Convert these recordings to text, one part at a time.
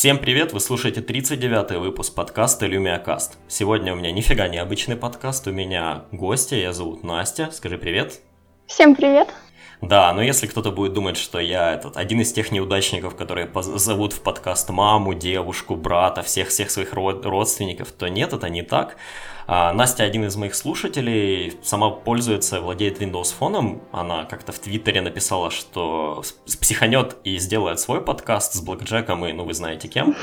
Всем привет, вы слушаете 39-й выпуск подкаста LumiaCast. Сегодня у меня нифига не обычный подкаст, у меня гостья, я зовут Настя, скажи привет. Всем привет. Да, но если кто-то будет думать, что я этот один из тех неудачников, которые зовут в подкаст маму, девушку, брата, всех-всех своих родственников, то нет, это не так. А, Настя один из моих слушателей, сама пользуется, владеет Windows фоном. Она как-то в Твиттере написала, что психанет и сделает свой подкаст с Блэкджеком и, ну, вы знаете кем.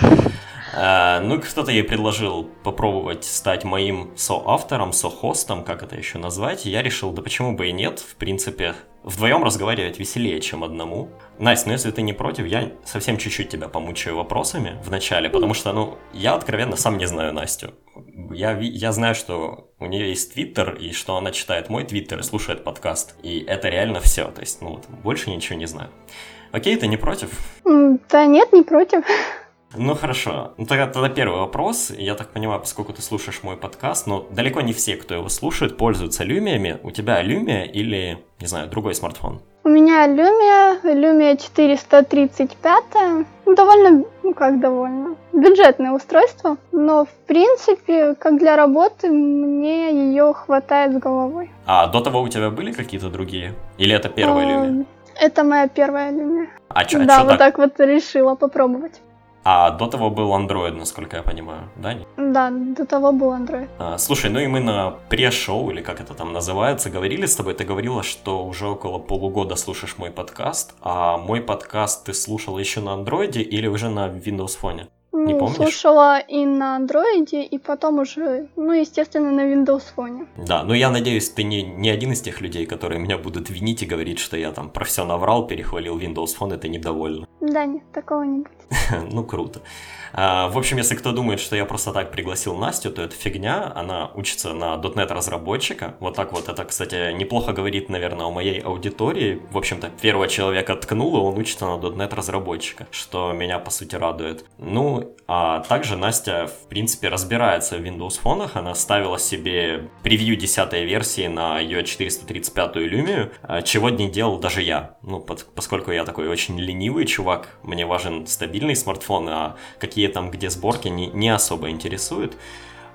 А, ну, кто-то ей предложил попробовать стать моим соавтором, сохостом, как это еще назвать. Я решил, да почему бы и нет, в принципе, вдвоем разговаривать веселее, чем одному. Настя, ну если ты не против, я совсем чуть-чуть тебя помучаю вопросами в начале, потому что, ну, я откровенно сам не знаю Настю. Я, я знаю, что у нее есть твиттер, и что она читает мой твиттер и слушает подкаст. И это реально все. То есть, ну, вот, больше ничего не знаю. Окей, ты не против? Да нет, не против. Ну хорошо. Ну тогда, тогда первый вопрос. Я так понимаю, поскольку ты слушаешь мой подкаст, но далеко не все, кто его слушает, пользуются люмиями. У тебя люмия или, не знаю, другой смартфон? У меня Lumia, Lumia 435, ну, довольно, ну как довольно, бюджетное устройство, но в принципе, как для работы, мне ее хватает с головой. А до того у тебя были какие-то другие? Или это первая Lumia? Это моя первая Lumia. А чё, да, а чё вот так? так вот решила попробовать. А до того был Android, насколько я понимаю, да? Да, до того был Android. А, слушай, ну и мы на пре-шоу, или как это там называется, говорили с тобой, ты говорила, что уже около полугода слушаешь мой подкаст, а мой подкаст ты слушала еще на Android или уже на Windows Phone? Не ну, помнишь? слушала и на Android, и потом уже, ну, естественно, на Windows Phone. Да, ну я надеюсь, ты не, не один из тех людей, которые меня будут винить и говорить, что я там про все наврал, перехвалил Windows Phone, и ты недовольна. Да, нет, такого не будет. ну, круто. А, в общем, если кто думает, что я просто так пригласил Настю, то это фигня. Она учится на .NET разработчика. Вот так вот. Это, кстати, неплохо говорит, наверное, о моей аудитории. В общем-то, первого человека ткнула, он учится на .NET разработчика, что меня, по сути, радует. Ну, а также Настя, в принципе, разбирается в Windows фонах. Она ставила себе превью 10 версии на ее 435 Lumia, чего не делал даже я. Ну, под, поскольку я такой очень ленивый чувак, мне важен стабильный смартфон, а какие какие там, где сборки, не, не особо интересуют.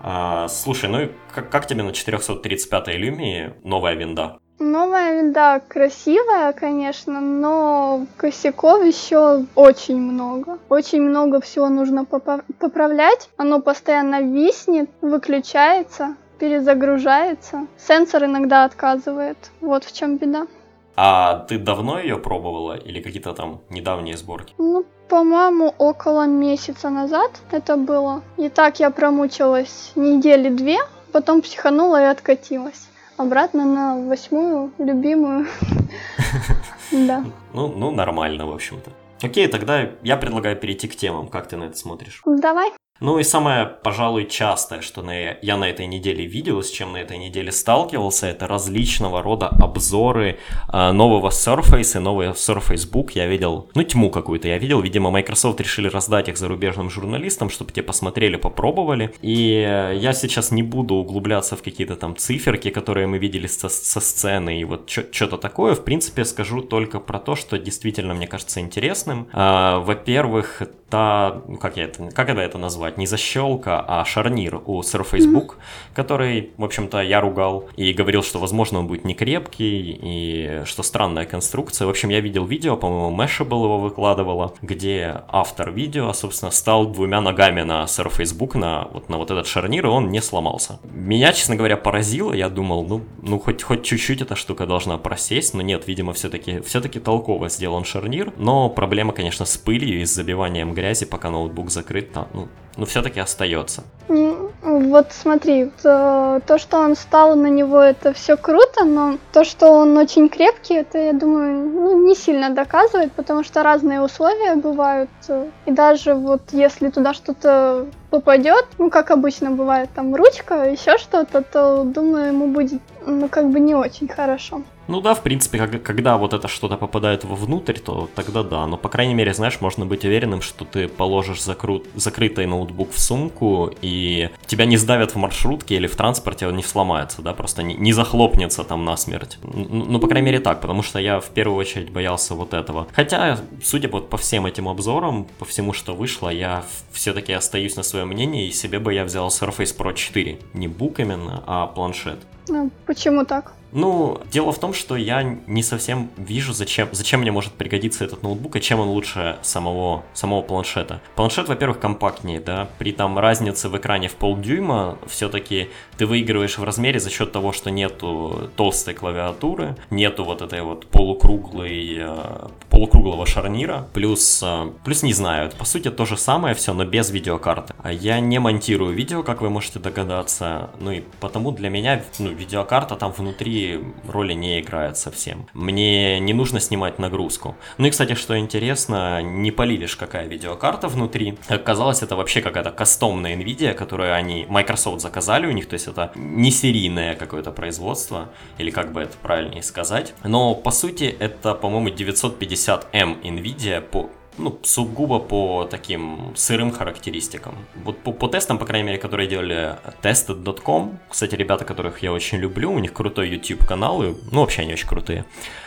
А, слушай, ну и как, как тебе на 435-й Lumia новая винда? Новая винда красивая, конечно, но косяков еще очень много. Очень много всего нужно поправлять. Оно постоянно виснет, выключается, перезагружается. Сенсор иногда отказывает. Вот в чем беда. А ты давно ее пробовала или какие-то там недавние сборки? Ну, по-моему, около месяца назад это было. И так я промучилась недели две, потом психанула и откатилась. Обратно на восьмую любимую. Да. Ну, ну, нормально, в общем-то. Окей, тогда я предлагаю перейти к темам. Как ты на это смотришь? Давай. Ну и самое, пожалуй, частое, что на, я на этой неделе видел, с чем на этой неделе сталкивался, это различного рода обзоры э, нового Surface и нового Surface Book. Я видел, ну, тьму какую-то я видел. Видимо, Microsoft решили раздать их зарубежным журналистам, чтобы те посмотрели, попробовали. И э, я сейчас не буду углубляться в какие-то там циферки, которые мы видели со, со сцены и вот что-то такое. В принципе, скажу только про то, что действительно мне кажется интересным. Э, во-первых, та, ну, как я это, как это, это назвать, не защелка, а шарнир у Surface Book, mm-hmm. который, в общем-то, я ругал и говорил, что, возможно, он будет не крепкий и что странная конструкция. В общем, я видел видео, по-моему, Mashable его выкладывала, где автор видео, собственно, стал двумя ногами на Surface Book, на вот, на вот этот шарнир, и он не сломался. Меня, честно говоря, поразило, я думал, ну, ну хоть, хоть чуть-чуть эта штука должна просесть, но нет, видимо, все-таки все-таки толково сделан шарнир, но проблема, конечно, с пылью и с забиванием грязи, пока ноутбук закрыт, там, ну, ну все-таки остается. Вот смотри, то, то, что он стал на него, это все круто, но то, что он очень крепкий, это, я думаю, ну, не сильно доказывает, потому что разные условия бывают. И даже вот если туда что-то попадет, ну, как обычно бывает, там ручка, еще что-то, то, думаю, ему будет ну, как бы не очень хорошо. Ну да, в принципе, как, когда вот это что-то попадает вовнутрь, то тогда да. Но, по крайней мере, знаешь, можно быть уверенным, что ты положишь закру... закрытый ноутбук в сумку, и тебя не сдавят в маршрутке или в транспорте, он не сломается, да, просто не, не захлопнется там насмерть. Ну, ну, по крайней мере, так, потому что я в первую очередь боялся вот этого. Хотя, судя вот по всем этим обзорам, по всему, что вышло, я все-таки остаюсь на своем мнении, и себе бы я взял Surface Pro 4. Не бук именно, а планшет. Ну, почему так? Ну, дело в том, что я не совсем вижу, зачем, зачем мне может пригодиться этот ноутбук и чем он лучше самого, самого планшета. Планшет, во-первых, компактнее, да, при там разнице в экране в полдюйма все-таки ты выигрываешь в размере за счет того, что нету толстой клавиатуры, нету вот этой вот полукруглой, э, полукруглого шарнира, плюс, э, плюс не знаю, по сути то же самое все, но без видеокарты. А я не монтирую видео, как вы можете догадаться, ну и потому для меня, ну, видеокарта там внутри роли не играет совсем. Мне не нужно снимать нагрузку. Ну и, кстати, что интересно, не полилишь, какая видеокарта внутри. Оказалось, это вообще какая-то кастомная NVIDIA, которую они, Microsoft заказали у них, то есть это не серийное какое-то производство, или как бы это правильнее сказать. Но, по сути, это, по-моему, 950M NVIDIA по ну, сугубо по таким сырым характеристикам. Вот по, по тестам, по крайней мере, которые делали tested.com, кстати, ребята, которых я очень люблю, у них крутой YouTube канал, и, ну, вообще они очень крутые.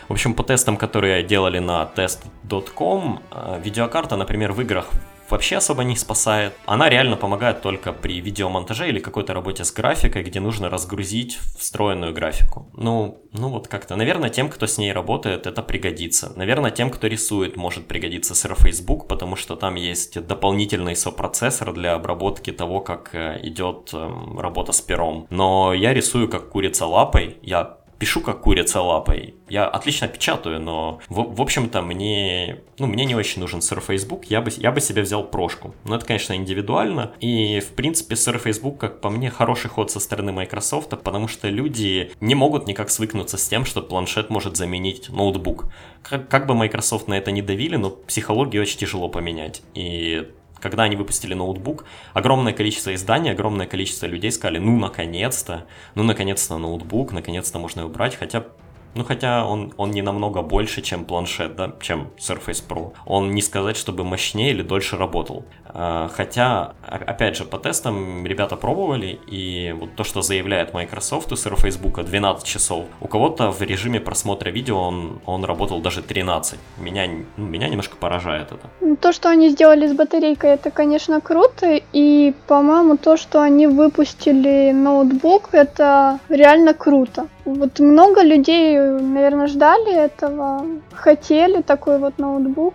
В общем, по тестам, которые делали на test.com, э, видеокарта, например, в играх вообще особо не спасает. Она реально помогает только при видеомонтаже или какой-то работе с графикой, где нужно разгрузить встроенную графику. Ну, ну вот как-то. Наверное, тем, кто с ней работает, это пригодится. Наверное, тем, кто рисует, может пригодиться Surface Book, потому что там есть дополнительный сопроцессор для обработки того, как э, идет эм, работа с пером. Но я рисую как курица лапой. Я пишу как курица лапой. Я отлично печатаю, но в, в общем-то мне, ну, мне не очень нужен Surface Book. Я бы, я бы себе взял прошку. Но это, конечно, индивидуально. И, в принципе, Surface Book, как по мне, хороший ход со стороны Microsoft, потому что люди не могут никак свыкнуться с тем, что планшет может заменить ноутбук. Как, как бы Microsoft на это не давили, но психологию очень тяжело поменять. И когда они выпустили ноутбук, огромное количество изданий, огромное количество людей сказали, ну, наконец-то, ну, наконец-то ноутбук, наконец-то можно его брать, хотя ну, хотя он, он не намного больше, чем планшет, да, чем Surface Pro. Он не сказать, чтобы мощнее или дольше работал. А, хотя, опять же, по тестам ребята пробовали, и вот то, что заявляет Microsoft у Surface Book 12 часов, у кого-то в режиме просмотра видео он, он работал даже 13. Меня, ну, меня немножко поражает это. Ну, то, что они сделали с батарейкой, это, конечно, круто, и, по-моему, то, что они выпустили ноутбук, это реально круто. Вот много людей, наверное, ждали этого, хотели такой вот ноутбук.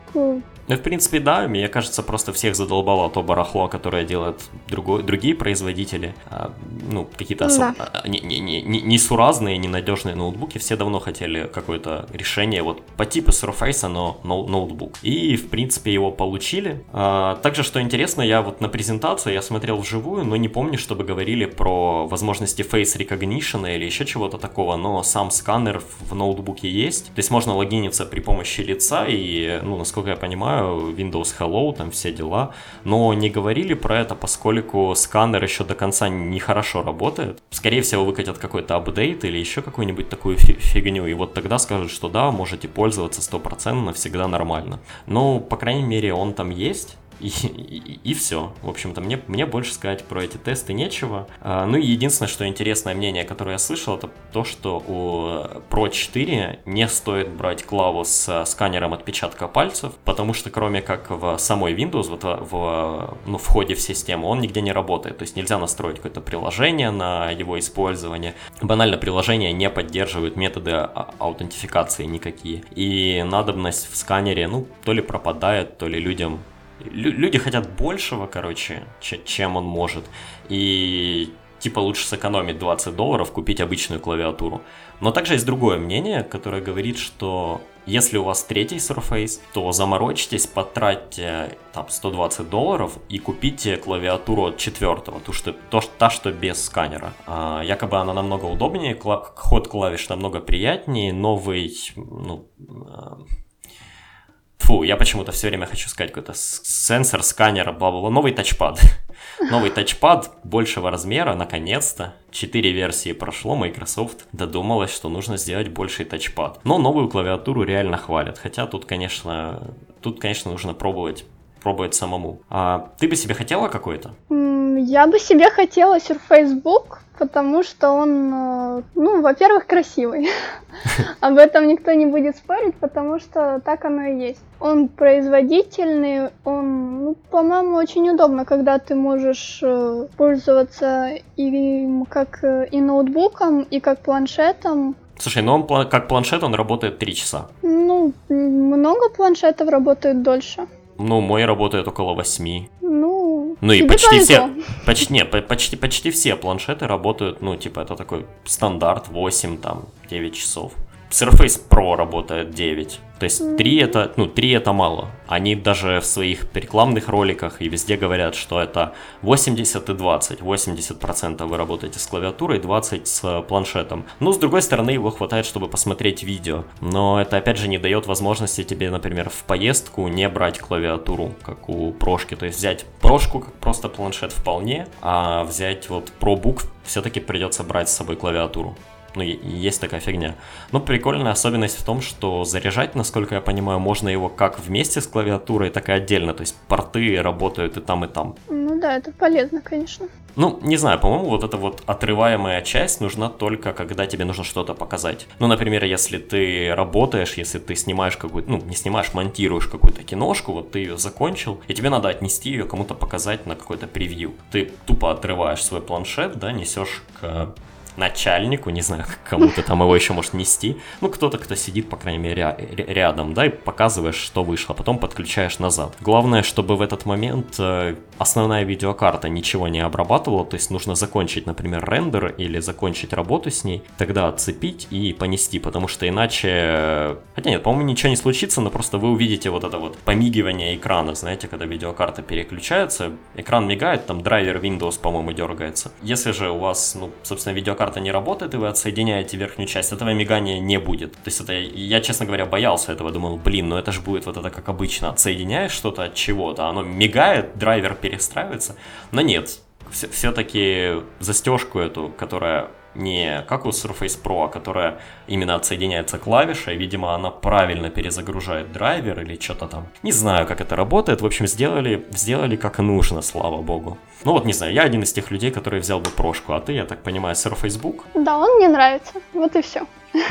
Ну, в принципе, да, мне кажется, просто всех задолбало то барахло, которое делают другой, другие производители. А, ну, какие-то особо... Да. А, не, не, не, несуразные, ненадежные ноутбуки. Все давно хотели какое-то решение вот по типу Surface, но ноутбук. И, в принципе, его получили. А, также, что интересно, я вот на презентацию я смотрел вживую, но не помню, чтобы говорили про возможности Face Recognition или еще чего-то такого, но сам сканер в ноутбуке есть. То есть можно логиниться при помощи лица и, ну, насколько я понимаю, Windows Hello, там все дела, но не говорили про это, поскольку сканер еще до конца нехорошо работает. Скорее всего, выкатят какой-то апдейт или еще какую-нибудь такую фигню, и вот тогда скажут, что да, можете пользоваться стопроцентно, всегда нормально. Но, по крайней мере, он там есть, и, и, и все. В общем-то, мне, мне больше сказать про эти тесты нечего. А, ну и единственное, что интересное мнение, которое я слышал, это то, что у Pro 4 не стоит брать клаву с сканером отпечатка пальцев, потому что кроме как в самой Windows, вот в, ну, в входе в систему, он нигде не работает. То есть нельзя настроить какое-то приложение на его использование. Банально приложение не поддерживает методы а, аутентификации никакие. И надобность в сканере, ну, то ли пропадает, то ли людям люди хотят большего, короче, чем он может. И типа лучше сэкономить 20 долларов, купить обычную клавиатуру. Но также есть другое мнение, которое говорит, что если у вас третий Surface, то заморочитесь, потратьте там 120 долларов и купите клавиатуру от четвертого, ту, что, то, та, что без сканера. А, якобы она намного удобнее, ход клавиш намного приятнее, новый, ну, а, Фу, я почему-то все время хочу сказать какой-то сенсор, сканер, бла-бла-бла, новый тачпад. Новый тачпад большего размера, наконец-то. Четыре версии прошло, Microsoft додумалась, что нужно сделать больший тачпад. Но новую клавиатуру реально хвалят. Хотя тут, конечно, тут, конечно, нужно пробовать пробовать самому. А ты бы себе хотела какой-то? Я бы себе хотела Surface Book, потому что он, э, ну, во-первых, красивый. Об этом никто не будет спорить, потому что так оно и есть. Он производительный, он, ну, по-моему, очень удобно, когда ты можешь э, пользоваться им как э, и ноутбуком, и как планшетом. Слушай, ну он как планшет он работает 3 часа. Ну, много планшетов работает дольше. Ну, мой работает около 8. Ну, ну и почти все, почти, не, почти, почти все планшеты работают, ну, типа, это такой стандарт 8, там, 9 часов. Surface Pro работает 9. То есть 3 это, ну, 3 это мало. Они даже в своих рекламных роликах и везде говорят, что это 80 и 20. 80% вы работаете с клавиатурой, 20 с планшетом. Ну, с другой стороны, его хватает, чтобы посмотреть видео. Но это, опять же, не дает возможности тебе, например, в поездку не брать клавиатуру, как у прошки. То есть взять прошку, как просто планшет вполне, а взять вот ProBook все-таки придется брать с собой клавиатуру. Ну, есть такая фигня. Но прикольная особенность в том, что заряжать, насколько я понимаю, можно его как вместе с клавиатурой, так и отдельно. То есть порты работают и там, и там. Ну да, это полезно, конечно. Ну, не знаю, по-моему, вот эта вот отрываемая часть нужна только, когда тебе нужно что-то показать. Ну, например, если ты работаешь, если ты снимаешь какую-то, ну, не снимаешь, монтируешь какую-то киношку, вот ты ее закончил, и тебе надо отнести ее кому-то показать на какой-то превью. Ты тупо отрываешь свой планшет, да, несешь к начальнику, не знаю, кому-то там его еще может нести, ну, кто-то, кто сидит, по крайней мере, рядом, да, и показываешь, что вышло, потом подключаешь назад. Главное, чтобы в этот момент э, основная видеокарта ничего не обрабатывала, то есть нужно закончить, например, рендер или закончить работу с ней, тогда отцепить и понести, потому что иначе... Хотя нет, по-моему, ничего не случится, но просто вы увидите вот это вот помигивание экрана, знаете, когда видеокарта переключается, экран мигает, там драйвер Windows, по-моему, дергается. Если же у вас, ну, собственно, видеокарта карта не работает, и вы отсоединяете верхнюю часть, этого мигания не будет. То есть это, я, честно говоря, боялся этого, думал, блин, ну это же будет вот это как обычно, отсоединяешь что-то от чего-то, оно мигает, драйвер перестраивается, но нет, все-таки застежку эту, которая не как у Surface Pro, а которая именно отсоединяется клавишей, видимо, она правильно перезагружает драйвер или что-то там. Не знаю, как это работает, в общем, сделали, сделали как нужно, слава богу. Ну вот, не знаю, я один из тех людей, который взял бы прошку, а ты, я так понимаю, Surface Book? Да, он мне нравится, вот и все.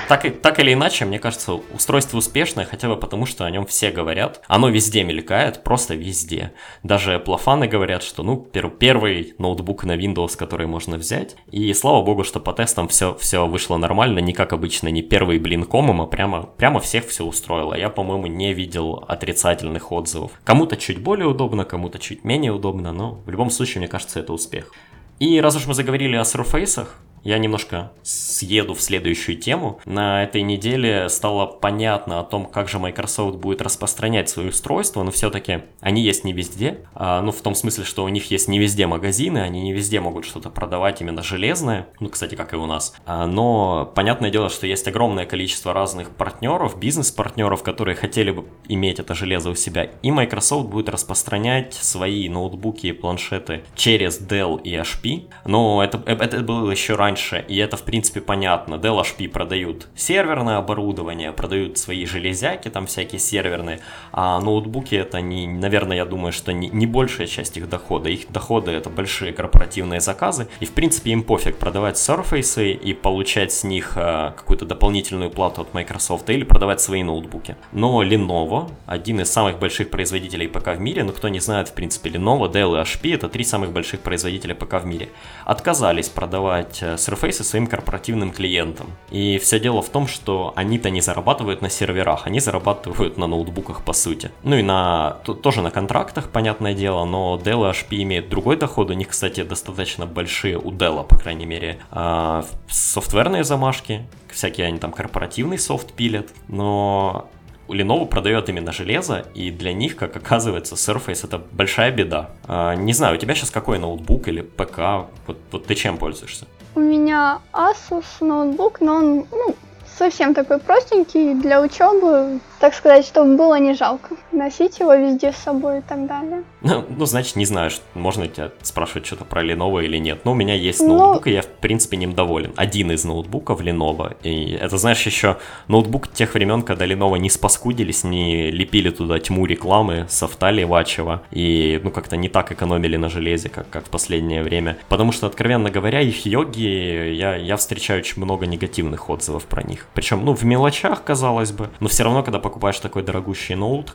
Так, и, так или иначе, мне кажется, устройство успешное, хотя бы потому, что о нем все говорят. Оно везде мелькает, просто везде. Даже плафаны говорят, что, ну, пер, первый ноутбук на Windows, который можно взять. И слава богу, что по тестам все, все вышло нормально, не как обычно, не первый блин комом, а прямо, прямо всех все устроило. Я, по-моему, не видел отрицательных отзывов. Кому-то чуть более удобно, кому-то чуть менее удобно, но в любом случае, мне кажется, это успех. И раз уж мы заговорили о Surface, я немножко съеду в следующую тему. На этой неделе стало понятно о том, как же Microsoft будет распространять свои устройства, но все-таки они есть не везде. А, ну, в том смысле, что у них есть не везде магазины, они не везде могут что-то продавать именно железное. Ну, кстати, как и у нас. А, но понятное дело, что есть огромное количество разных партнеров, бизнес-партнеров, которые хотели бы иметь это железо у себя. И Microsoft будет распространять свои ноутбуки и планшеты через Dell и HP. Но это, это было еще раньше раньше, и это в принципе понятно. Dell HP продают серверное оборудование, продают свои железяки там всякие серверные, а ноутбуки это не, наверное, я думаю, что не, не большая часть их дохода. Их доходы это большие корпоративные заказы, и в принципе им пофиг продавать Surface и получать с них э, какую-то дополнительную плату от Microsoft или продавать свои ноутбуки. Но Lenovo, один из самых больших производителей ПК в мире, ну кто не знает, в принципе, Lenovo, Dell и HP это три самых больших производителя ПК в мире, отказались продавать э, Surface своим корпоративным клиентам. И все дело в том, что они-то не зарабатывают на серверах, они зарабатывают на ноутбуках по сути. Ну и на тоже на контрактах, понятное дело, но Dell и HP имеют другой доход, у них, кстати, достаточно большие, у Dell, по крайней мере, а, софтверные замашки, всякие они там корпоративный софт пилят, но Lenovo продает именно железо, и для них, как оказывается, Surface это большая беда. А, не знаю, у тебя сейчас какой ноутбук или ПК? Вот, вот ты чем пользуешься? У меня Asus ноутбук, но он ну, совсем такой простенький для учебы, так сказать, чтобы было не жалко. Носить его везде с собой и так далее. Ну, ну значит, не знаю, можно тебя спрашивать что-то про Lenovo или нет. Но у меня есть ну... ноутбук, и я, в принципе, ним доволен. Один из ноутбуков Lenovo. И это, знаешь, еще ноутбук тех времен, когда Lenovo не спаскудились, не лепили туда тьму рекламы, софта левачего, и, ну, как-то не так экономили на железе, как, как в последнее время. Потому что, откровенно говоря, их йоги, я, я встречаю очень много негативных отзывов про них. Причем, ну, в мелочах, казалось бы, но все равно, когда покупаешь такой дорогущий ноут,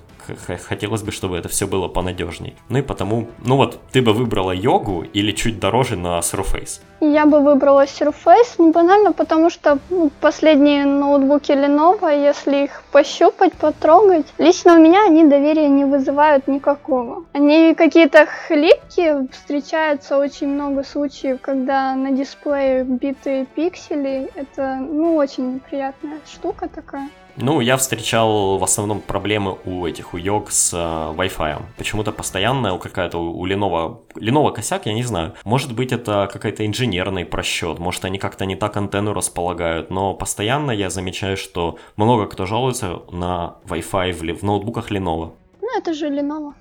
хотелось бы, чтобы это все было понадежней. Ну и потому, ну вот, ты бы выбрала йогу или чуть дороже на Surface? Я бы выбрала Surface, ну банально, потому что ну, последние ноутбуки Lenovo, если их пощупать, потрогать, лично у меня они доверия не вызывают никакого. Они какие-то хлипкие, встречается очень много случаев, когда на дисплее битые пиксели, это, ну, очень неприятная штука такая. Ну, я встречал в основном проблемы у этих, у Йог с э, Wi-Fi. Почему-то постоянно какая-то у Lenovo, Lenovo косяк, я не знаю. Может быть, это какой-то инженерный просчет, может, они как-то не так антенну располагают, но постоянно я замечаю, что много кто жалуется на Wi-Fi в, в ноутбуках Lenovo. Ну, это же Lenovo.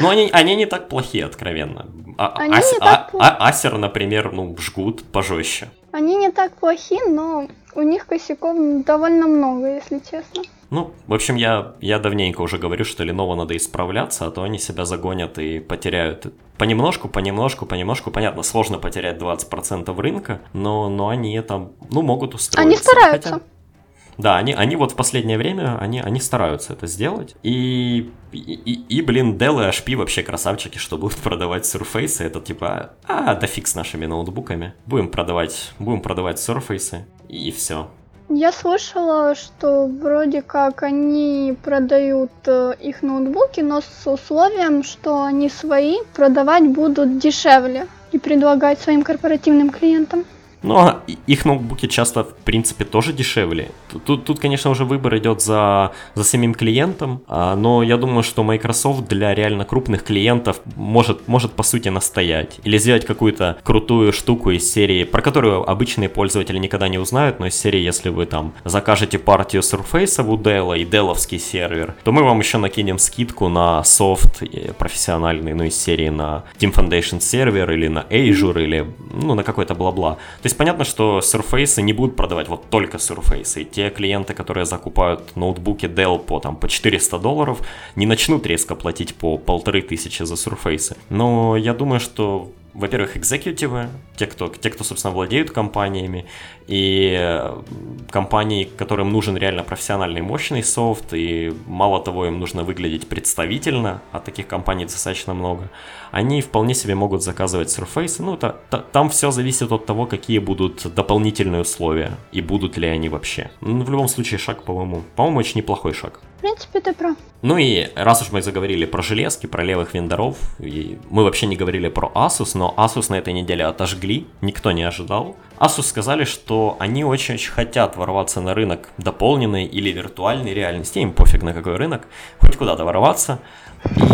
Ну, они, они не так плохие, откровенно. А, они ас, не так а, а, Acer, например, ну, жгут пожестче. Они не так плохи, но у них косяков довольно много, если честно. Ну, в общем, я, я давненько уже говорю, что Lenovo надо исправляться, а то они себя загонят и потеряют понемножку, понемножку, понемножку. Понятно, сложно потерять 20% рынка, но, но они там, ну, могут устроиться. Они стараются. Хотя... Да, они, они вот в последнее время, они, они стараются это сделать. И, и, и, блин, Dell и HP вообще красавчики, что будут продавать Surface. Это типа, а, да фиг с нашими ноутбуками. Будем продавать, будем продавать Surface и все. Я слышала, что вроде как они продают э, их ноутбуки, но с условием, что они свои продавать будут дешевле и предлагать своим корпоративным клиентам. Ну, а их ноутбуки часто, в принципе, тоже дешевле. Тут, тут конечно, уже выбор идет за, за самим клиентом, а, но я думаю, что Microsoft для реально крупных клиентов может, может по сути, настоять. Или сделать какую-то крутую штуку из серии, про которую обычные пользователи никогда не узнают, но из серии, если вы там закажете партию Surface у Dell и Dellовский сервер, то мы вам еще накинем скидку на софт профессиональный, ну, из серии на Team Foundation сервер или на Azure или, ну, на какой-то бла-бла. То есть понятно, что Surface не будут продавать вот только Surface. И те клиенты, которые закупают ноутбуки Dell по, там, по 400 долларов, не начнут резко платить по полторы тысячи за Surface. Но я думаю, что во-первых, экзекутивы, те кто, те, кто, собственно, владеют компаниями, и э, компании, которым нужен реально профессиональный мощный софт, и мало того, им нужно выглядеть представительно, а таких компаний достаточно много, они вполне себе могут заказывать Surface. Ну, это, там все зависит от того, какие будут дополнительные условия, и будут ли они вообще. Ну, в любом случае, шаг, по-моему, по-моему, очень неплохой шаг. Принципе, ты прав. Ну и раз уж мы заговорили про железки, про левых вендоров, и мы вообще не говорили про Asus, но Asus на этой неделе отожгли, никто не ожидал. Asus сказали, что они очень-очень хотят ворваться на рынок дополненной или виртуальной реальности, им пофиг на какой рынок, хоть куда-то ворваться.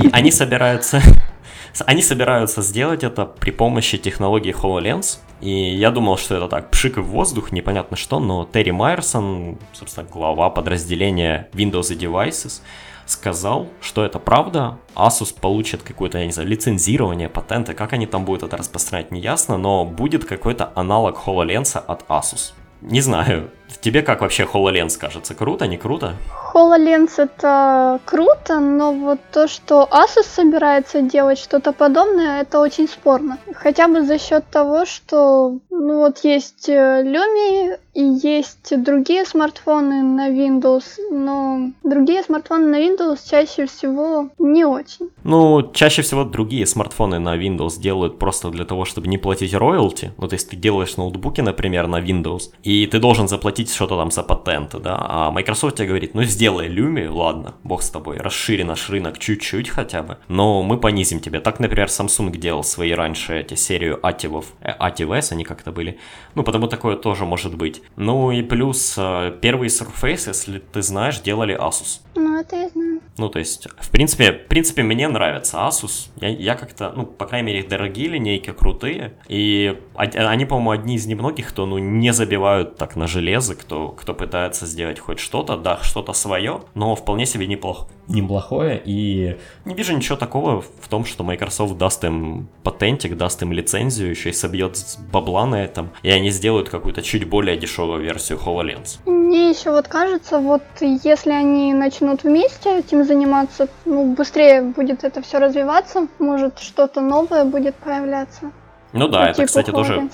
И они собираются они собираются сделать это при помощи технологии HoloLens. И я думал, что это так, пшик в воздух, непонятно что, но Терри Майерсон, собственно, глава подразделения Windows и Devices, сказал, что это правда. Asus получит какое-то, я не знаю, лицензирование, патенты, как они там будут это распространять, не ясно, но будет какой-то аналог HoloLens от Asus. Не знаю, тебе как вообще HoloLens кажется? Круто, не круто? HoloLens это круто, но вот то, что Asus собирается делать что-то подобное, это очень спорно. Хотя бы за счет того, что ну вот есть э, Lumi и есть другие смартфоны на Windows, но другие смартфоны на Windows чаще всего не очень. Ну, чаще всего другие смартфоны на Windows делают просто для того, чтобы не платить роялти. Ну, то есть ты делаешь ноутбуки, например, на Windows, и ты должен заплатить что-то там за патенты, да, а Microsoft тебе говорит, ну, сделай Lumi, ладно, бог с тобой, расшири наш рынок чуть-чуть хотя бы, но мы понизим тебе. Так, например, Samsung делал свои раньше эти серию Ативов, э, Ativ они как-то были, ну, потому такое тоже может быть. Ну, и плюс э, первый Surface, если ты знаешь, делали Asus. Ну, это я знаю. Ну, то есть, в принципе, в принципе, мне нравится Asus. Я, я как-то, ну, по крайней мере, их дорогие линейки, крутые. И они, по-моему, одни из немногих, кто, ну, не забивают так на железо франшизы, кто, кто пытается сделать хоть что-то, да, что-то свое, но вполне себе неплохо, неплохое, и не вижу ничего такого в том, что Microsoft даст им патентик, даст им лицензию, еще и собьет бабла на этом, и они сделают какую-то чуть более дешевую версию HoloLens. Мне еще вот кажется, вот если они начнут вместе этим заниматься, ну, быстрее будет это все развиваться, может что-то новое будет появляться. Ну да, это, кстати, тоже...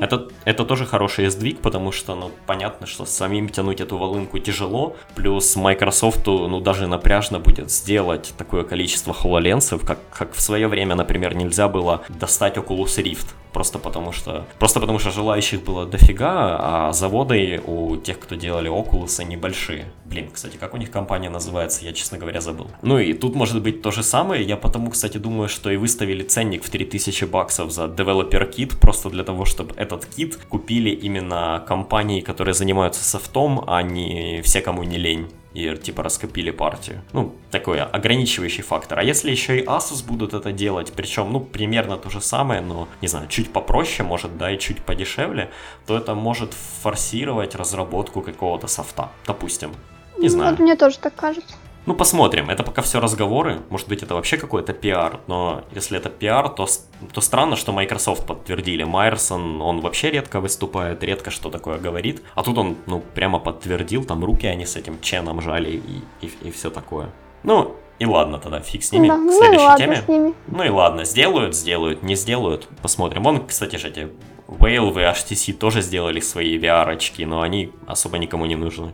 Это, это тоже хороший сдвиг, потому что, ну, понятно, что самим тянуть эту волынку тяжело, плюс Microsoft, ну, даже напряжно будет сделать такое количество HoloLens'ов, как, как в свое время, например, нельзя было достать Oculus Rift, просто потому что... Просто потому что желающих было дофига, а заводы у тех, кто делали Oculus, небольшие. Блин, кстати, как у них компания называется, я, честно говоря, забыл. Ну и тут может быть то же самое, я потому, кстати, думаю, что и выставили ценник в 3000 баксов за Develop девелопер кит, просто для того, чтобы этот кит купили именно компании, которые занимаются софтом, а не все, кому не лень и типа раскопили партию. Ну, такой ограничивающий фактор. А если еще и Asus будут это делать, причем, ну, примерно то же самое, но, не знаю, чуть попроще, может, да, и чуть подешевле, то это может форсировать разработку какого-то софта, допустим. Не ну, знаю. Вот мне тоже так кажется. Ну, посмотрим. Это пока все разговоры. Может быть, это вообще какой-то пиар. Но если это пиар, то, то странно, что Microsoft подтвердили. Майерсон, он вообще редко выступает, редко что такое говорит. А тут он, ну, прямо подтвердил. Там руки они с этим Ченом жали и, и, и все такое. Ну, и ладно тогда, фиг с ними. Да, К следующей ну теме. С ними. Ну и ладно, сделают, сделают, не сделают, посмотрим. Вон, кстати же, эти Valve и HTC тоже сделали свои VR-очки, но они особо никому не нужны.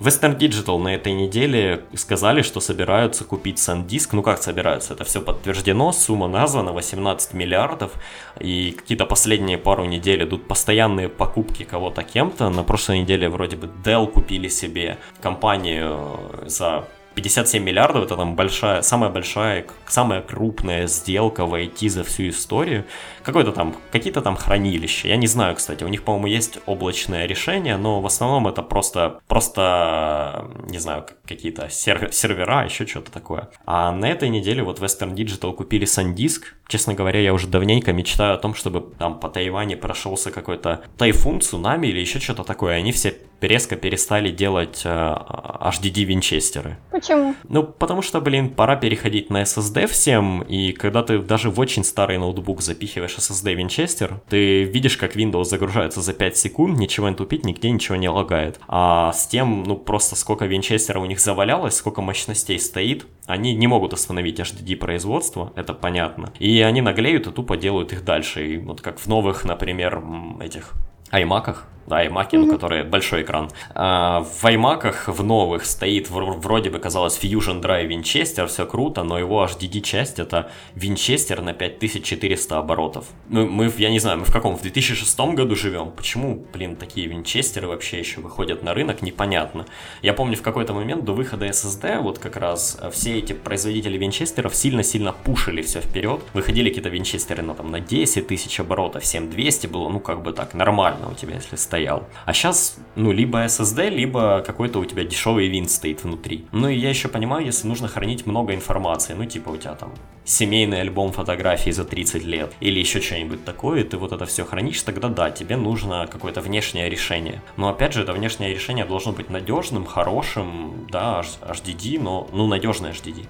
Western Digital на этой неделе сказали, что собираются купить SanDisk. Ну как собираются? Это все подтверждено, сумма названа 18 миллиардов. И какие-то последние пару недель идут постоянные покупки кого-то кем-то. На прошлой неделе вроде бы Dell купили себе компанию за 57 миллиардов это там большая, самая большая, самая крупная сделка в IT за всю историю. Какое-то там, какие-то там хранилища. Я не знаю, кстати, у них, по-моему, есть облачное решение, но в основном это просто, просто, не знаю, какие-то сер- сервера, еще что-то такое. А на этой неделе вот Western Digital купили SanDisk. Честно говоря, я уже давненько мечтаю о том, чтобы там по Тайване прошелся какой-то тайфун, цунами или еще что-то такое. Они все резко перестали делать э, HDD винчестеры. Почему? Ну, потому что, блин, пора переходить на SSD всем, и когда ты даже в очень старый ноутбук запихиваешь SSD винчестер, ты видишь, как Windows загружается за 5 секунд, ничего не тупит, нигде ничего не лагает. А с тем, ну, просто сколько винчестера у них завалялось, сколько мощностей стоит, они не могут остановить HDD производство, это понятно. И они наглеют и тупо делают их дальше. И вот как в новых, например, этих iMac'ах, да, iMac, mm-hmm. ну, которые большой экран. А, в iMac в новых стоит вроде бы казалось Fusion Drive Winchester, все круто, но его HDD часть это Winchester на 5400 оборотов. Ну, мы, я не знаю, мы в каком, в 2006 году живем? Почему, блин, такие винчестеры вообще еще выходят на рынок, непонятно. Я помню, в какой-то момент до выхода SSD, вот как раз э, все эти производители винчестеров сильно-сильно пушили все вперед. Выходили какие-то винчестеры на, там, на 10 тысяч оборотов, 7200 было, ну, как бы так, нормально у тебя, если стоит стоял. А сейчас, ну, либо SSD, либо какой-то у тебя дешевый вин стоит внутри. Ну, и я еще понимаю, если нужно хранить много информации, ну, типа у тебя там семейный альбом фотографий за 30 лет, или еще что-нибудь такое, ты вот это все хранишь, тогда да, тебе нужно какое-то внешнее решение. Но опять же, это внешнее решение должно быть надежным, хорошим, да, HDD, но, ну, надежное HDD.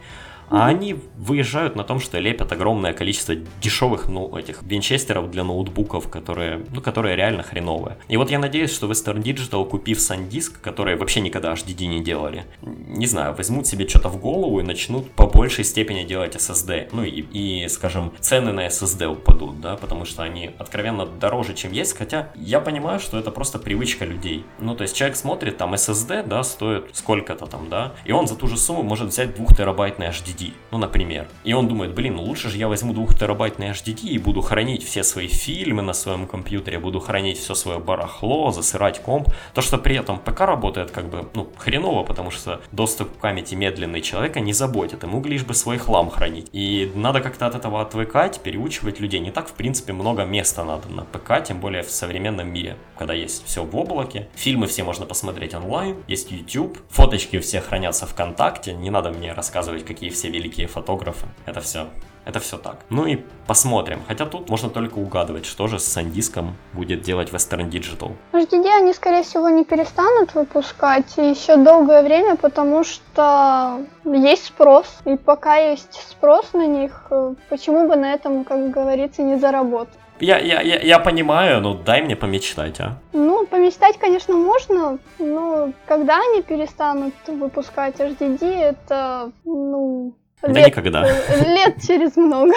А они выезжают на том, что лепят огромное количество дешевых, ну, этих винчестеров для ноутбуков, которые, ну, которые реально хреновые. И вот я надеюсь, что Western Digital, купив SanDisk, которые вообще никогда HDD не делали, не знаю, возьмут себе что-то в голову и начнут по большей степени делать SSD. Ну и, и, скажем, цены на SSD упадут, да, потому что они откровенно дороже, чем есть, хотя я понимаю, что это просто привычка людей. Ну, то есть человек смотрит, там SSD, да, стоит сколько-то там, да, и он за ту же сумму может взять 2 терабайтный HDD HDD, ну, например. И он думает, блин, ну лучше же я возьму 2 терабайтный HDD и буду хранить все свои фильмы на своем компьютере, буду хранить все свое барахло, засырать комп. То, что при этом ПК работает как бы, ну, хреново, потому что доступ к памяти медленный человека не заботит, ему лишь бы свой хлам хранить. И надо как-то от этого отвыкать, переучивать людей. Не так, в принципе, много места надо на ПК, тем более в современном мире, когда есть все в облаке, фильмы все можно посмотреть онлайн, есть YouTube, фоточки все хранятся ВКонтакте, не надо мне рассказывать, какие все великие фотографы. Это все Это все так. Ну и посмотрим. Хотя тут можно только угадывать, что же с Сандиском будет делать Western Digital. HDD они, скорее всего, не перестанут выпускать еще долгое время, потому что есть спрос. И пока есть спрос на них, э, почему бы на этом, как говорится, не заработать? Я, я, я, я понимаю, но дай мне помечтать, а? Ну, помечтать, конечно, можно, но когда они перестанут выпускать HDD, это, ну, да лет, никогда. Лет через много.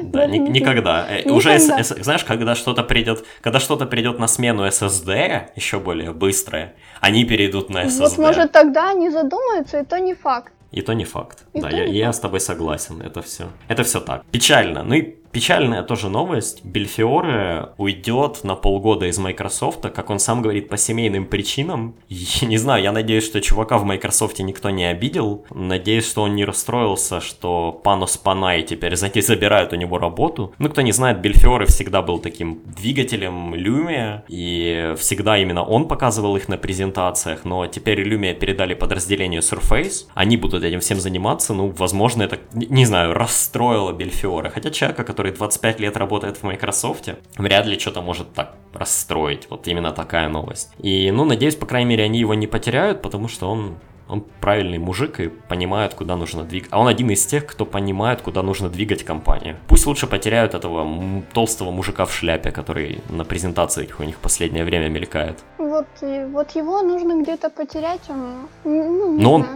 Да, ни, никогда. Э, никогда. Уже, знаешь, когда что-то придет, когда что-то придет на смену SSD, еще более быстрое, они перейдут на SSD. Вот, может, тогда они задумаются, и то не факт. И то не факт. И да, я, я с тобой согласен. Это все. Это все так. Печально. Ну и Печальная тоже новость. Бельфиоре уйдет на полгода из Microsoft, как он сам говорит, по семейным причинам. И, не знаю, я надеюсь, что чувака в Microsoft никто не обидел. Надеюсь, что он не расстроился, что Панос Панай теперь забирают у него работу. Ну, кто не знает, Бельфиоре всегда был таким двигателем Lumia, и всегда именно он показывал их на презентациях, но теперь Lumia передали подразделению Surface. Они будут этим всем заниматься, ну, возможно, это, не знаю, расстроило Бельфиоре. Хотя человека, который который 25 лет работает в Microsoft, вряд ли что-то может так расстроить. Вот именно такая новость. И, ну, надеюсь, по крайней мере, они его не потеряют, потому что он он правильный мужик и понимает, куда нужно двигать. А он один из тех, кто понимает, куда нужно двигать компанию. Пусть лучше потеряют этого толстого мужика в шляпе, который на презентациях у них в последнее время мелькает. Вот, и, вот его нужно где-то потерять, он... Ну, не Но он...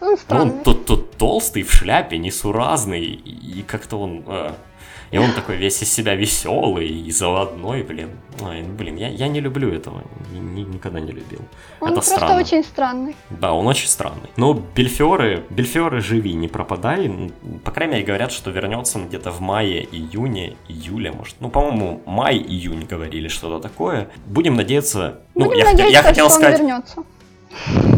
Он, он тот, тот толстый в шляпе, несуразный, и как-то он... Э, и он такой весь из себя веселый и заводной, блин. Ой, ну, блин, я, я не люблю этого. Ни, никогда не любил. Он Это просто странно. очень странный. Да, он очень странный. Но Бельфиоры, Бельфиоры живи, не пропадай. По крайней мере, говорят, что вернется он где-то в мае, июне, июле, может. Ну, по-моему, май-июнь говорили что-то такое. Будем надеяться. Ну, Будем я, надеяться, я хотел что сказать. Он вернется.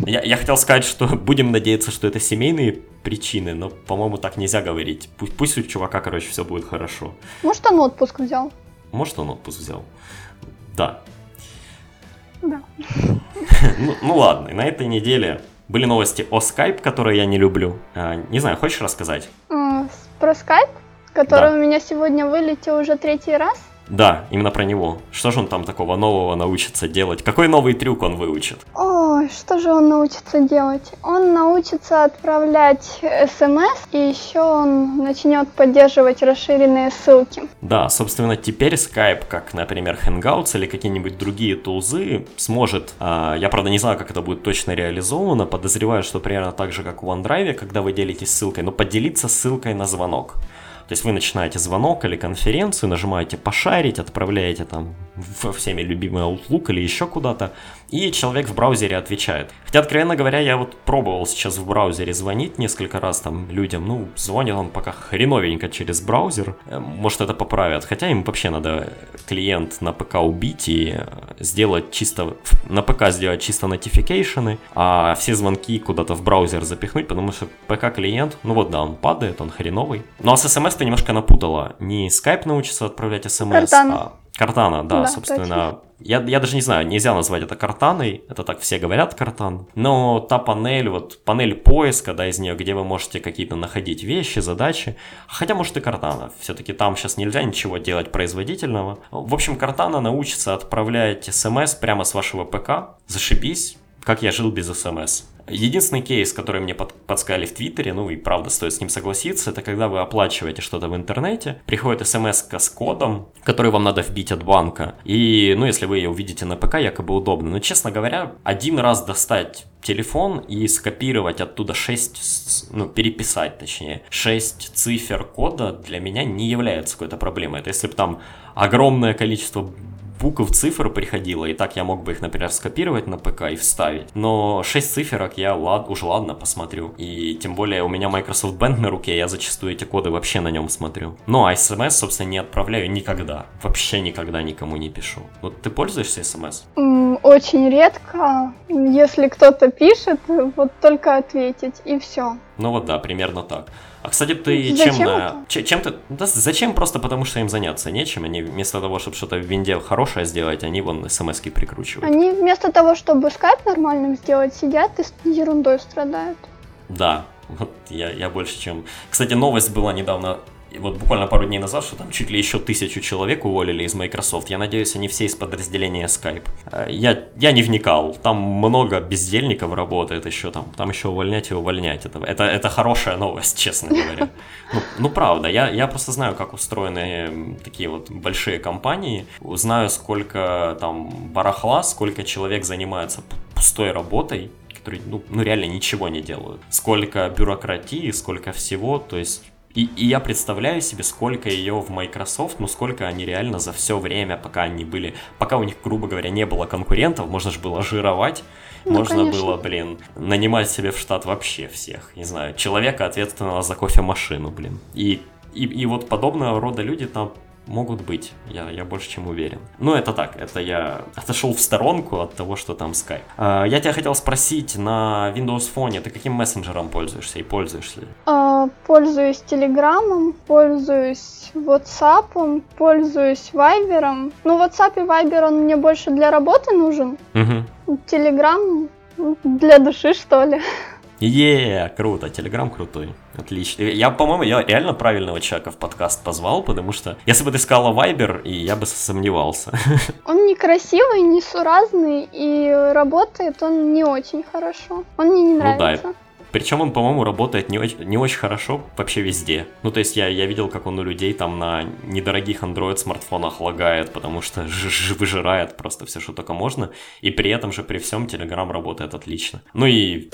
Я, я хотел сказать, что будем надеяться, что это семейные причины, но, по-моему, так нельзя говорить. Пусть, пусть у чувака, короче, все будет хорошо. Может, он отпуск взял? Может, он отпуск взял. Да. Да. ну, ну ладно, на этой неделе были новости о Skype, которые я не люблю. А, не знаю, хочешь рассказать? Про Skype, который да. у меня сегодня вылетел уже третий раз? Да, именно про него. Что же он там такого нового научится делать? Какой новый трюк он выучит? Ой, что же он научится делать? Он научится отправлять смс, и еще он начнет поддерживать расширенные ссылки. Да, собственно, теперь Skype, как, например, Hangouts или какие-нибудь другие тулзы, сможет, а, я, правда, не знаю, как это будет точно реализовано, подозреваю, что примерно так же, как в OneDrive, когда вы делитесь ссылкой, но поделиться ссылкой на звонок. То есть вы начинаете звонок или конференцию, нажимаете «пошарить», отправляете там во всеми любимый Outlook или еще куда-то, и человек в браузере отвечает. Хотя, откровенно говоря, я вот пробовал сейчас в браузере звонить несколько раз там людям, ну, звонит он пока хреновенько через браузер, э, может это поправят, хотя им вообще надо клиент на ПК убить и сделать чисто, на ПК сделать чисто нотификейшены, а все звонки куда-то в браузер запихнуть, потому что ПК-клиент, ну вот да, он падает, он хреновый. Ну а с смс ты немножко напутала, не Skype научится отправлять смс, а Картана, да, да собственно. Я, я даже не знаю, нельзя назвать это картаной, это так все говорят картан, но та панель, вот панель поиска, да, из нее, где вы можете какие-то находить вещи, задачи, хотя может и картана, все-таки там сейчас нельзя ничего делать производительного. В общем, картана научится отправлять смс прямо с вашего ПК, зашибись, как я жил без смс. Единственный кейс, который мне под, подсказали в Твиттере, ну и правда стоит с ним согласиться, это когда вы оплачиваете что-то в интернете, приходит смс с кодом, который вам надо вбить от банка, и, ну, если вы ее увидите на ПК, якобы удобно. Но, честно говоря, один раз достать телефон и скопировать оттуда 6, ну, переписать точнее, 6 цифр кода для меня не является какой-то проблемой. Это если бы там огромное количество букв, цифр приходило, и так я мог бы их, например, скопировать на ПК и вставить. Но 6 циферок я лад, уж ладно посмотрю. И тем более у меня Microsoft Band на руке, я зачастую эти коды вообще на нем смотрю. Ну а смс, собственно, не отправляю никогда. Вообще никогда никому не пишу. Вот ты пользуешься смс? Очень редко. Если кто-то пишет, вот только ответить, и все. Ну вот да, примерно так. А кстати, ты зачем чем, на... чем ты... Да, зачем? Просто потому что им заняться нечем. Они вместо того, чтобы что-то в винде хорошее сделать, они вон смс прикручивают. Они вместо того, чтобы скайп нормальным сделать, сидят и ерундой страдают. Да, вот я, я больше чем... Кстати, новость была недавно и вот буквально пару дней назад, что там чуть ли еще тысячу человек уволили из Microsoft. Я надеюсь, они все из подразделения Skype. Э, я, я не вникал. Там много бездельников работает еще там. Там еще увольнять и увольнять. Это, это, это хорошая новость, честно говоря. Ну, ну правда, я, я просто знаю, как устроены такие вот большие компании. Знаю, сколько там барахла, сколько человек занимается пустой работой которые ну, ну реально ничего не делают. Сколько бюрократии, сколько всего, то есть и, и я представляю себе, сколько ее в Microsoft, ну сколько они реально за все время, пока они были, пока у них, грубо говоря, не было конкурентов, можно же было жировать, ну, можно конечно. было, блин, нанимать себе в штат вообще всех, не знаю, человека, ответственного за кофемашину, блин. И, и, и вот подобного рода люди там могут быть, я, я больше чем уверен. Ну, это так, это я отошел в сторонку от того, что там Skype. А, я тебя хотел спросить, на Windows Phone ты каким мессенджером пользуешься и пользуешься ли? А, пользуюсь Telegram, пользуюсь WhatsApp, пользуюсь Viber. Ну, WhatsApp и Viber, он мне больше для работы нужен. Угу. Для души, что ли. Е, круто, Телеграм крутой. Отлично. Я, по-моему, я реально правильного человека в подкаст позвал, потому что если бы ты сказала Вайбер, и я бы сомневался. Он некрасивый, несуразный, и работает он не очень хорошо. Он мне не нравится. Ну, да. Причем он, по-моему, работает не очень, не очень хорошо вообще везде. Ну, то есть я, я видел, как он у людей там на недорогих Android смартфонах лагает, потому что ж -ж выжирает просто все, что только можно. И при этом же при всем Telegram работает отлично. Ну и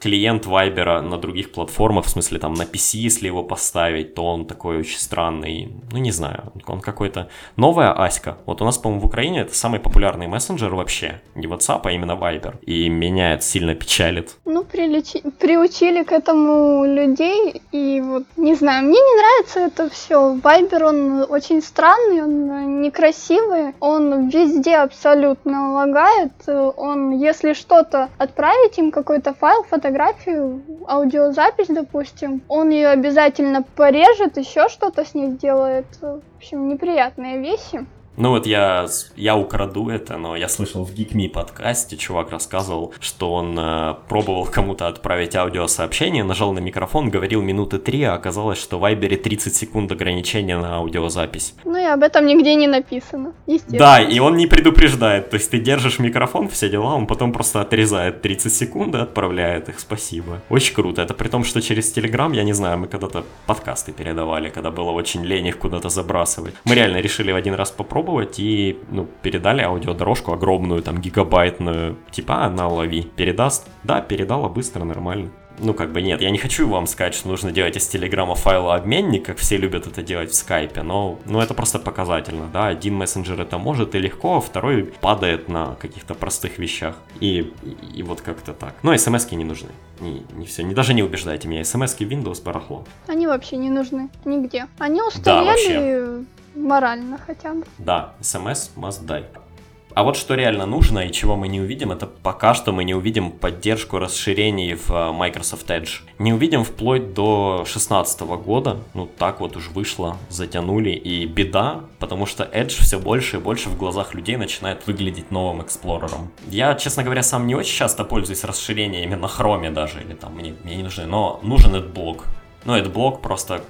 клиент Viber на других платформах, в смысле там на PC, если его поставить, то он такой очень странный. Ну, не знаю, он какой-то... Новая Аська. Вот у нас, по-моему, в Украине это самый популярный мессенджер вообще. Не WhatsApp, а именно Viber. И меня это сильно печалит. Ну, прилечи... при приучили к этому людей, и вот, не знаю, мне не нравится это все. Вайбер, он очень странный, он некрасивый, он везде абсолютно лагает, он, если что-то отправить им, какой-то файл, фотографию, аудиозапись, допустим, он ее обязательно порежет, еще что-то с ней сделает. В общем, неприятные вещи. Ну вот я, я украду это, но я слышал в GeekMe подкасте, чувак рассказывал, что он э, пробовал кому-то отправить аудиосообщение, нажал на микрофон, говорил минуты три, а оказалось, что в Вайбере 30 секунд ограничения на аудиозапись. Ну и об этом нигде не написано, естественно. Да, и он не предупреждает, то есть ты держишь микрофон, все дела, он потом просто отрезает 30 секунд и отправляет их, спасибо. Очень круто, это при том, что через Телеграм, я не знаю, мы когда-то подкасты передавали, когда было очень лень их куда-то забрасывать. Мы реально решили в один раз попробовать, попробовать и ну, передали аудиодорожку огромную, там гигабайтную, типа, а, на лови, передаст? Да, передала быстро, нормально. Ну, как бы нет, я не хочу вам сказать, что нужно делать из Телеграма файлообменник, как все любят это делать в скайпе, но ну, это просто показательно, да, один мессенджер это может и легко, а второй падает на каких-то простых вещах, и, и, и вот как-то так. Но смс не нужны, не, не все, не, даже не убеждайте меня, смс в Windows барахло. Они вообще не нужны нигде, они устарели, да, Морально хотя бы. Да, смс must die. А вот что реально нужно и чего мы не увидим, это пока что мы не увидим поддержку расширений в э, Microsoft Edge. Не увидим вплоть до 2016 года, ну так вот уж вышло, затянули, и беда, потому что Edge все больше и больше в глазах людей начинает выглядеть новым эксплорером. Я, честно говоря, сам не очень часто пользуюсь расширениями на хроме даже, или там мне, мне не нужны, но нужен AdBlock. Ну, AdBlock просто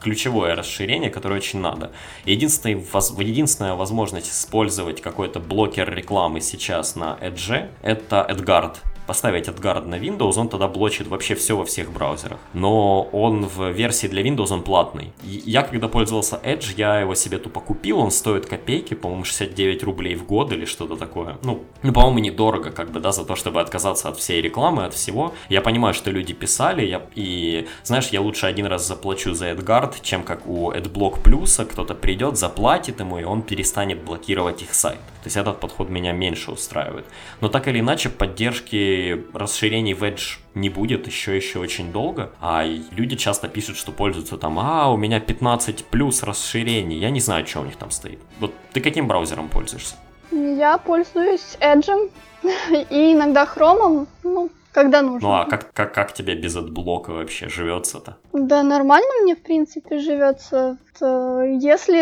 ключевое расширение, которое очень надо. Единственная, единственная возможность использовать какой-то блокер рекламы сейчас на Edge это AdGuard поставить AdGuard на Windows, он тогда блочит вообще все во всех браузерах. Но он в версии для Windows он платный. Я когда пользовался Edge, я его себе тупо купил, он стоит копейки, по-моему, 69 рублей в год или что-то такое. Ну, ну по-моему, недорого, как бы, да, за то, чтобы отказаться от всей рекламы, от всего. Я понимаю, что люди писали, я, и, знаешь, я лучше один раз заплачу за AdGuard, чем как у AdBlock Plus, кто-то придет, заплатит ему, и он перестанет блокировать их сайт. То есть этот подход меня меньше устраивает. Но так или иначе, поддержки расширений в Edge не будет еще еще очень долго, а люди часто пишут, что пользуются там, а, у меня 15 плюс расширений, я не знаю, что у них там стоит. Вот ты каким браузером пользуешься? Я пользуюсь Edge и иногда Chrome, ну, когда нужно. Ну а как, как, как тебе без адблока вообще живется-то? Да нормально мне, в принципе, живется. Э, если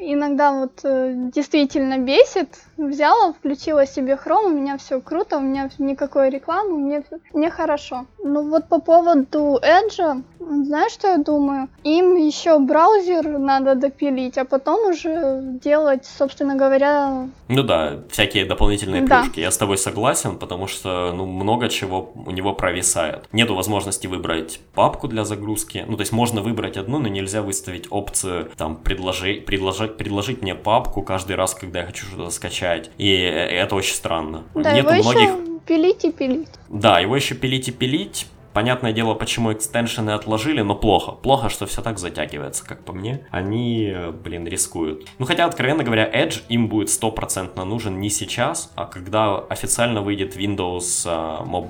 иногда вот э, действительно бесит, взяла, включила себе хром, у меня все круто, у меня никакой рекламы, мне, мне хорошо. Ну вот по поводу Edge, знаешь, что я думаю? Им еще браузер надо допилить, а потом уже делать, собственно говоря... Ну да, всякие дополнительные да. плюшки. Я с тобой согласен, потому что ну, много чего у него провисает. Нету возможности выбрать папку для загрузки. Ну, то есть можно выбрать одну, но нельзя выставить опцию там предложи, предложить, предложить мне папку каждый раз, когда я хочу что-то скачать. И это очень странно. Да, Нету его многих... еще пилить и пилить. Да, его еще пилить и пилить. Понятное дело, почему экстеншены отложили, но плохо. Плохо, что все так затягивается, как по мне. Они, блин, рискуют. Ну, хотя, откровенно говоря, Edge им будет стопроцентно нужен не сейчас, а когда официально выйдет Windows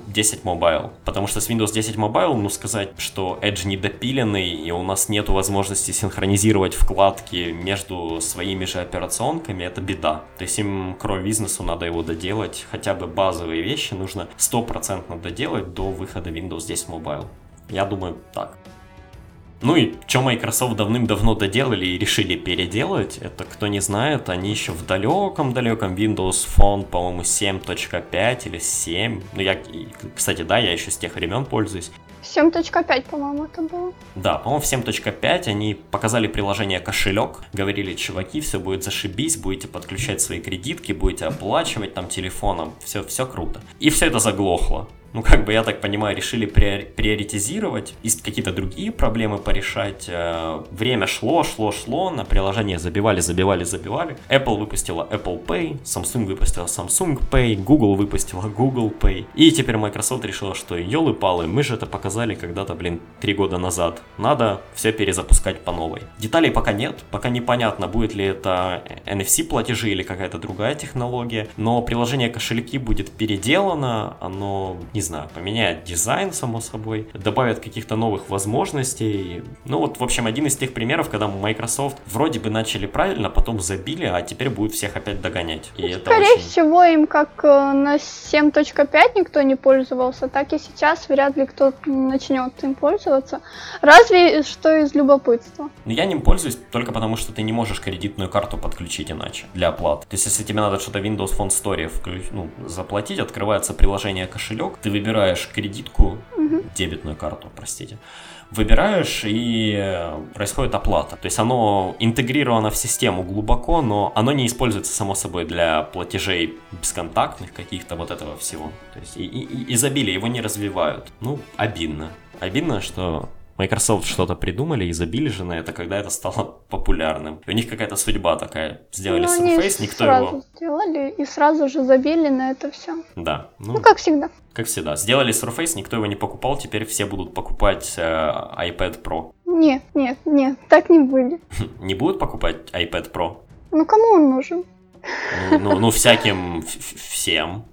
10 а, Mobile. Потому что с Windows 10 Mobile, ну, сказать, что Edge недопиленный, и у нас нет возможности синхронизировать вкладки между своими же операционками, это беда. То есть им, кроме бизнесу, надо его доделать. Хотя бы базовые вещи нужно стопроцентно доделать до выхода Windows здесь Mobile. Я думаю, так. Ну и что Microsoft давным-давно доделали и решили переделать, это кто не знает, они еще в далеком-далеком Windows Phone, по-моему, 7.5 или 7. Ну я, кстати, да, я еще с тех времен пользуюсь. 7.5, по-моему, это было. Да, по-моему, в 7.5 они показали приложение кошелек, говорили, чуваки, все будет зашибись, будете подключать свои кредитки, будете оплачивать там телефоном, все, все круто. И все это заглохло ну, как бы, я так понимаю, решили приоритизировать, какие-то другие проблемы порешать. Э, время шло, шло, шло, на приложение забивали, забивали, забивали. Apple выпустила Apple Pay, Samsung выпустила Samsung Pay, Google выпустила Google Pay. И теперь Microsoft решила, что елы-палы, мы же это показали когда-то, блин, три года назад. Надо все перезапускать по новой. Деталей пока нет, пока непонятно, будет ли это NFC платежи или какая-то другая технология, но приложение кошельки будет переделано, оно не знаю, поменяет дизайн, само собой, добавят каких-то новых возможностей. Ну вот, в общем, один из тех примеров, когда Microsoft вроде бы начали правильно, потом забили, а теперь будет всех опять догонять. И это Скорее очень... всего, им как э, на 7.5 никто не пользовался, так и сейчас вряд ли кто начнет им пользоваться. Разве что из любопытства. Но я ним пользуюсь только потому, что ты не можешь кредитную карту подключить иначе для оплаты. То есть, если тебе надо что-то Windows Phone Store вклю... ну, заплатить, открывается приложение кошелек, ты выбираешь кредитку, угу. дебетную карту, простите, выбираешь и происходит оплата. То есть оно интегрировано в систему глубоко, но оно не используется само собой для платежей бесконтактных каких-то вот этого всего. То есть и, и изобилие его не развивают. Ну, обидно. Обидно, что Microsoft что-то придумали и забили же на это, когда это стало популярным. И у них какая-то судьба такая. Сделали ну, Surface, никто сразу его... сделали и сразу же забили на это все. Да. Ну, ну, как всегда. Как всегда. Сделали Surface, никто его не покупал, теперь все будут покупать э, iPad Pro. Нет, нет, нет, так не будет. Не будут покупать iPad Pro? Ну, кому он нужен? Ну, ну, ну всяким всем.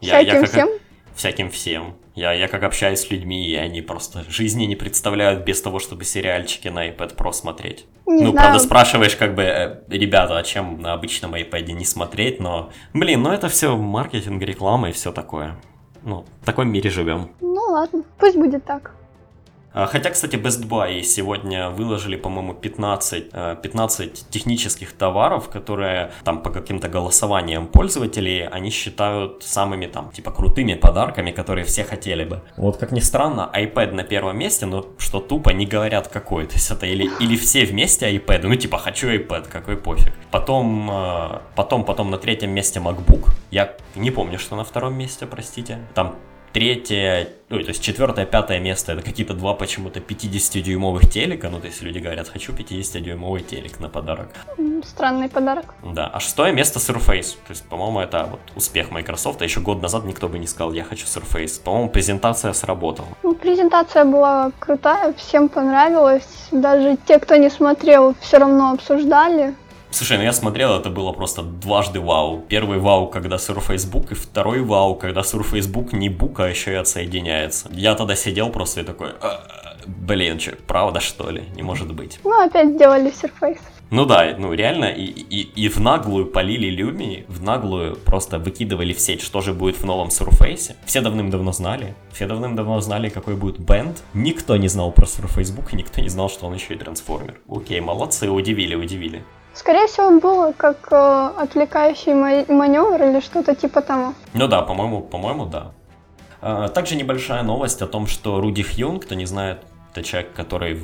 Всяким я, я как... всем? Всяким всем. Я, я как общаюсь с людьми, и они просто жизни не представляют без того, чтобы сериальчики на iPad Pro смотреть. Не ну, знаю. правда, спрашиваешь, как бы, э, ребята, а чем на обычном iPad не смотреть, но, блин, ну это все маркетинг, реклама и все такое. Ну, в таком мире живем. Ну ладно, пусть будет так. А, хотя, кстати, Best Buy сегодня выложили, по-моему, 15, 15 э, технических товаров, которые там по каким-то голосованиям пользователей они считают самыми там, типа, крутыми подарками, которые все хотели бы. Вот как ни странно, iPad на первом месте, но что тупо не говорят какой. То есть это или, или все вместе iPad, ну типа, хочу iPad, какой пофиг. Потом, э, потом, потом на третьем месте MacBook. Я не помню, что на втором месте, простите. Там третье, ну, то есть четвертое, пятое место это какие-то два почему-то 50-дюймовых телека. Ну, то есть люди говорят, хочу 50-дюймовый телек на подарок. Странный подарок. Да, а шестое место Surface. То есть, по-моему, это вот успех Microsoft. А еще год назад никто бы не сказал, я хочу Surface. По-моему, презентация сработала. Ну, презентация была крутая, всем понравилась. Даже те, кто не смотрел, все равно обсуждали. Слушай, ну я смотрел, это было просто дважды вау. Первый вау, когда Surface Book, и второй вау, когда Surface Book не бук, а еще и отсоединяется. Я тогда сидел просто и такой, «А, блин, что, правда что ли? Не может быть. Ну, опять сделали Surface. Ну да, ну реально, и, и, и в наглую полили Люми, в наглую просто выкидывали в сеть, что же будет в новом Surface. Все давным-давно знали, все давным-давно знали, какой будет бенд. Никто не знал про Surface Book, и никто не знал, что он еще и трансформер. Окей, молодцы, удивили, удивили. Скорее всего, было как э, отвлекающий маневр или что-то типа того. Ну да, по-моему, по-моему, да. А, также небольшая новость о том, что Руди Хьюн, кто не знает, это человек, который,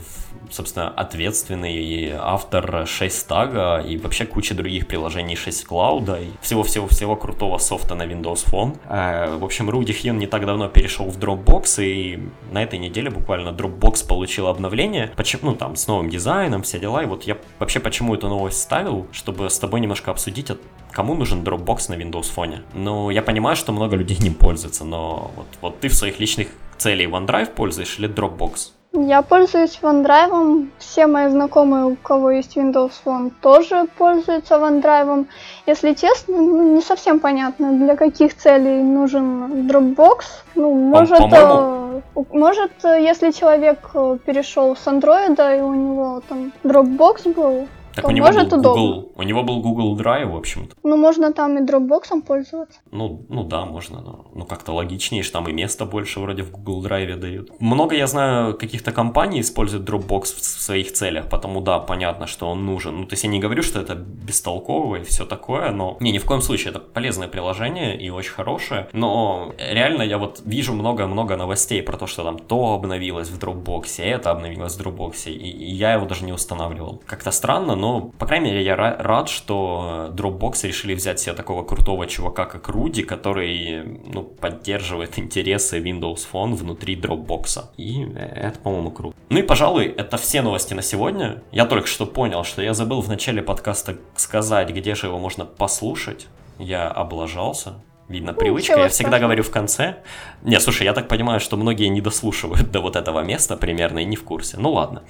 собственно, ответственный и автор 6 тага и вообще куча других приложений 6 клауда и всего-всего-всего крутого софта на Windows Phone. Э, в общем, Руди Хьюн не так давно перешел в Dropbox, и на этой неделе буквально Dropbox получил обновление, почему, ну, там, с новым дизайном, все дела, и вот я вообще почему эту новость ставил, чтобы с тобой немножко обсудить, кому нужен Dropbox на Windows Phone. Ну, я понимаю, что много людей ним пользуются, но вот, вот ты в своих личных целей OneDrive пользуешь или Dropbox? Я пользуюсь OneDrive. Все мои знакомые, у кого есть Windows Phone, тоже пользуются OneDrive. Если честно, ну, не совсем понятно, для каких целей нужен Dropbox. Ну, может, э, может, если человек э, перешел с Android и у него там Dropbox был, так то у него может был удобно. Google, у него был Google Drive, в общем-то. Ну, можно там и Dropbox пользоваться. Ну, ну да, можно, но ну, как-то логичнее, что там и места больше вроде в Google Drive дают. Много, я знаю, каких-то компаний используют Dropbox в своих целях, потому да, понятно, что он нужен. Ну, то есть я не говорю, что это бестолково и все такое, но... Не, ни в коем случае, это полезное приложение и очень хорошее, но реально я вот вижу много-много новостей про то, что там то обновилось в Dropbox, это обновилось в Dropbox, и, и я его даже не устанавливал. Как-то странно, но но, по крайней мере, я рад, что Dropbox решили взять себе такого крутого чувака, как Руди, который, ну, поддерживает интересы Windows Phone внутри Dropbox. И это, по-моему, круто. Ну и, пожалуй, это все новости на сегодня. Я только что понял, что я забыл в начале подкаста сказать, где же его можно послушать. Я облажался. Видно, ну, привычка. Я всегда страшного. говорю в конце. Не, слушай, я так понимаю, что многие не дослушивают до вот этого места примерно и не в курсе. Ну ладно.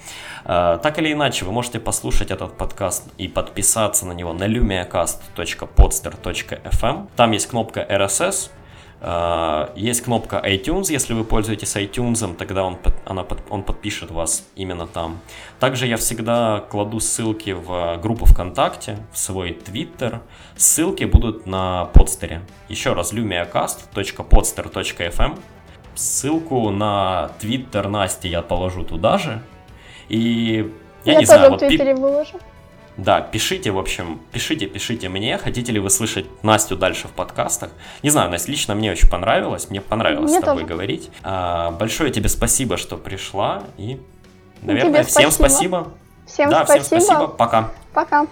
А, так или иначе, вы можете послушать этот подкаст и подписаться на него на lumiacast.podster.fm. Там есть кнопка RSS, есть кнопка iTunes, если вы пользуетесь iTunes, тогда он, она, он подпишет вас именно там. Также я всегда кладу ссылки в группу ВКонтакте, в свой Твиттер. Ссылки будут на подстере. Еще раз, lumiacast.podster.fm. Ссылку на Твиттер Насти я положу туда же. И я, я не знаю, вот... Твиттере пи... выложу. Да, пишите, в общем, пишите, пишите мне, хотите ли вы слышать Настю дальше в подкастах. Не знаю, Настя, лично мне очень понравилось, мне понравилось мне с тобой тоже. говорить. А, большое тебе спасибо, что пришла, и, наверное, тебе всем спасибо. спасибо. Всем да, спасибо. всем спасибо, пока. Пока.